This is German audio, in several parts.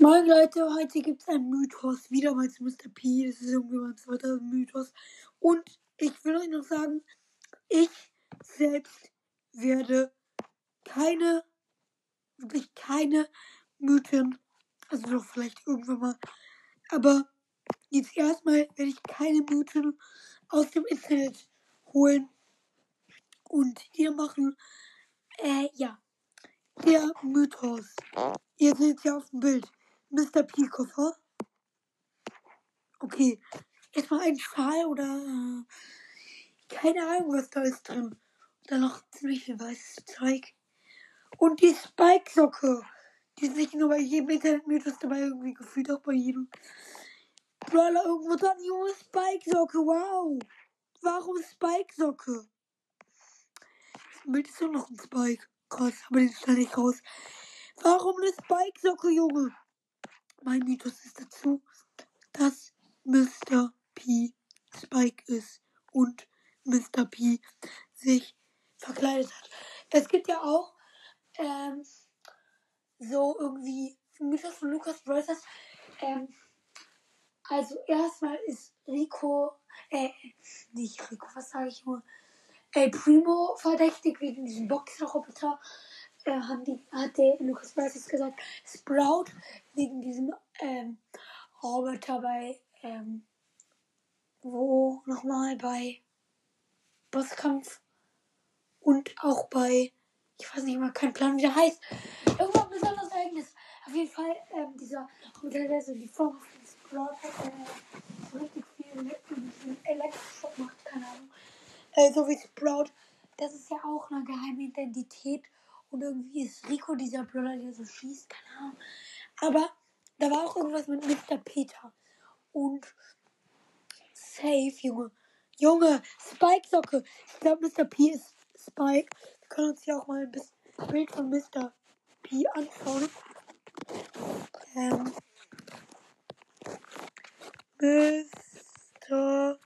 Moin Leute, heute gibt es einen Mythos, wieder mal zu Mr. P. Das ist irgendwie mein zweiter Mythos. Und ich will euch noch sagen, ich selbst werde keine, wirklich keine Mythen, also noch vielleicht irgendwann mal, aber jetzt erstmal werde ich keine Mythen aus dem Internet holen und hier machen. Äh, ja. Der Mythos. Ihr seht ja auf dem Bild. Mr. P-Koffer. Okay. Erstmal ein Schal oder äh, keine Ahnung, was da ist drin. Und dann noch ziemlich viel weißes Zeug. Und die Spike-Socke. Die ist nicht nur bei jedem Internet-Mythos dabei, irgendwie gefühlt auch bei jedem. Brawler irgendwo dran, junge Spike-Socke, wow. Warum Spike-Socke? Das Bild ist doch noch ein Spike. Krass, aber den schneide ich raus. Warum eine Spike-Socke, Junge? Mein Mythos ist dazu, dass Mr. P Spike ist und Mr. P sich verkleidet hat. Es gibt ja auch ähm, so irgendwie Mythos von Lukas Brothers. Ähm, also erstmal ist Rico, äh, nicht Rico, was sage ich nur? El Primo verdächtig wegen diesem Boxerroboter. Äh, haben die, hat der Lucas Bryce gesagt, Sprout wegen diesem ähm, Roboter bei, ähm, wo nochmal bei Bosskampf und auch bei, ich weiß nicht mal, kein Plan, wie der heißt. Irgendwas besonderes Ereignis. Auf jeden Fall, ähm, dieser Roboter, der so die Form von Sprout hat, äh, so richtig viel Elektroschock macht, keine Ahnung äh, so wie Sprout, das ist ja auch eine geheime Identität. Und irgendwie ist Rico dieser Brawler, der so schießt, keine Ahnung. Aber da war auch irgendwas mit Mr. Peter. Und Safe, Junge. Junge, Spike-Socke. Ich glaube, Mr. P ist Spike. Wir können uns hier auch mal ein Bild von Mr. P anschauen. Ähm, Mr.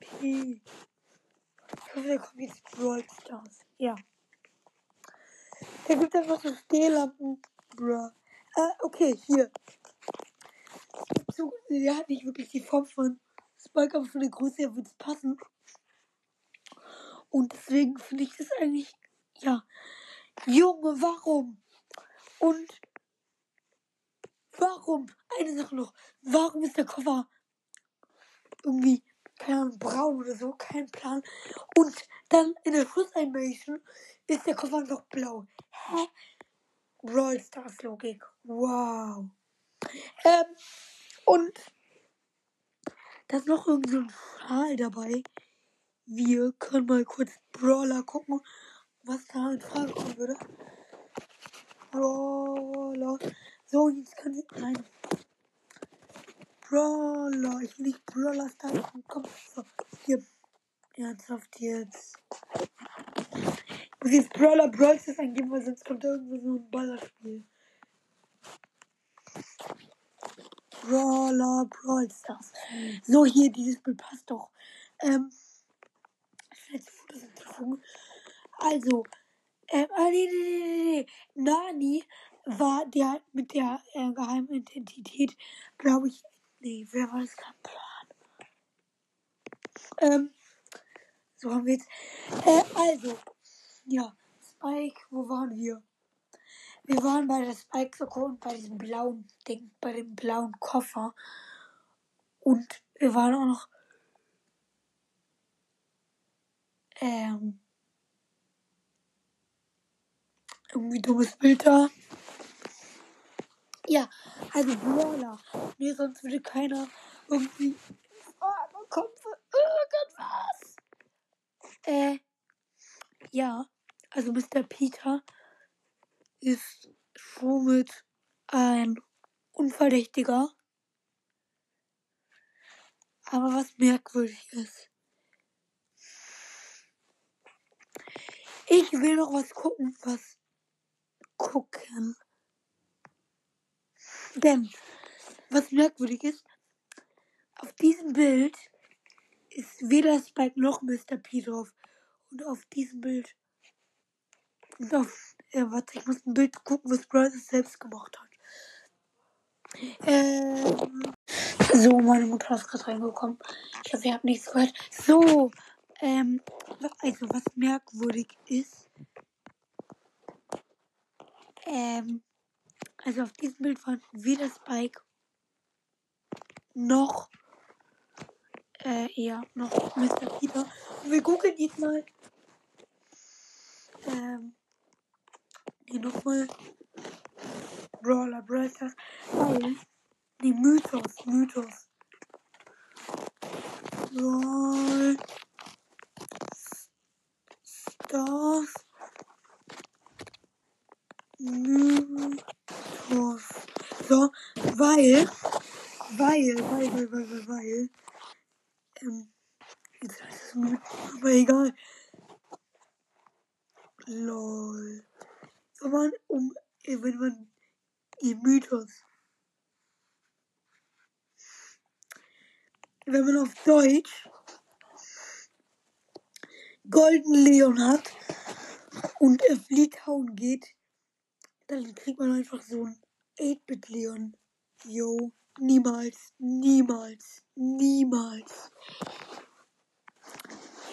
P. Ich hoffe, da kommt jetzt Brawl Stars. Ja. Da gibt einfach so Stehlampen. Bruh. Äh, okay, hier. So, der hat nicht wirklich die Form von Spike, aber von der Größe her wird es passen. Und deswegen finde ich das eigentlich, ja. Junge, warum? Und warum? Eine Sache noch. Warum ist der Koffer irgendwie keine Ahnung, braun oder so, kein Plan. Und dann in der Schlussanimation ist der Koffer noch blau. Hä? Brawl Stars Logik. Wow. Ähm, und da ist noch irgend so ein Schal dabei. Wir können mal kurz Brawler gucken, was da in Frage kommen würde. Brawler. So, jetzt kann ich. Nein. Brawler. Ich will nicht Brawler Stars. Komm, so. Hier. Ernsthaft jetzt. Ich muss jetzt Brawler Brawl Stars eingeben, weil sonst kommt irgendwo so ein Ballerspiel. Brawler Brawl Stars. So, hier, dieses Bild passt doch. Ähm. Jetzt Fotos hinzufügen. Also, ähm, ah, nee, nee, nee, nee. Nani war der mit der äh, geheimen Identität, glaube ich, Nee, wer war das? Kein Plan. Ähm, so haben wir jetzt. Äh, also, ja, Spike, wo waren wir? Wir waren bei der Spike Soko und bei diesem blauen Ding, bei dem blauen Koffer. Und wir waren auch noch. Ähm. Irgendwie dummes Bild da. Ja, also Brawler. Nee, sonst würde keiner irgendwie. Oh, mein Kopf. Oh Gott, was? Äh. Ja, also Mr. Peter ist somit ein Unverdächtiger. Aber was merkwürdig ist. Ich will noch was gucken, was gucken. Denn, was merkwürdig ist, auf diesem Bild ist weder Spike noch Mr. P drauf. Und auf diesem Bild. Und auf. Ja, warte, ich muss ein Bild gucken, was Bryce selbst gemacht hat. Ähm, so, meine Mutter ist gerade reingekommen. Ich hoffe, ihr habt nichts gehört. So, ähm, also was merkwürdig ist, ähm, also auf diesem Bild waren weder Spike noch, äh, ja, noch Mr. Peter. Wir gucken jetzt mal, ähm, hier nochmal Brawler, Brawl Stars, weil, die Mythos, Mythos. Brawl Stars Mythos. So, weil, weil, weil, weil, weil, weil, weil, ähm, jetzt heißt es Mythos, aber egal. Lol. Wenn man um, wenn man die Mythos, wenn man auf Deutsch Golden Leon hat und auf Litauen geht, dann kriegt man einfach so ein 8-Bit Leon. Yo, niemals, niemals, niemals.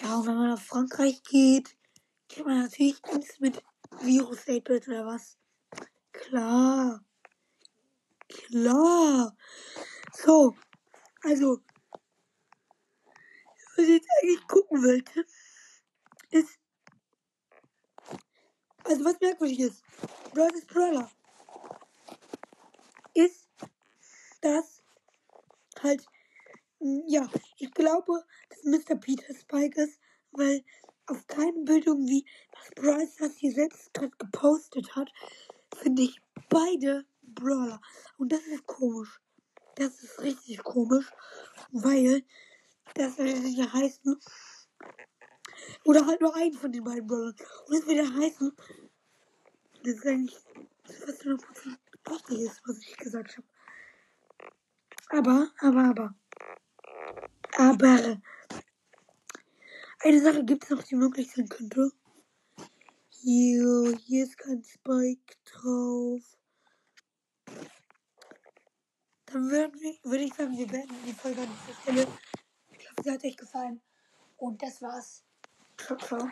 Ja, und wenn man auf Frankreich geht, kriegt man natürlich nichts mit Virus 8-Bit oder was. Klar. Klar. So, also, was ich jetzt eigentlich gucken wollte, ist, also was merkwürdig ist, Brawl ist Brawler, ist, dass halt, mh, ja, ich glaube, dass Mr. Peter Spike ist, weil auf keinem Bild irgendwie, was Brawl Stars hier selbst gerade gepostet hat, finde ich beide Brawler. Und das ist komisch. Das ist richtig komisch, weil das würde ja heißen, oder halt nur einen von den beiden Brawlern. Und das würde heißen, das ist eigentlich fast 100% richtig ist, was ich gesagt habe. Aber, aber, aber. Aber. Eine Sache gibt es noch, die möglich sein könnte. Hier, hier ist kein Spike drauf. Dann würde würd ich sagen, wir beenden die Folge an dieser Stelle. Ich hoffe, sie hat euch gefallen. Und das war's. Ciao, ciao.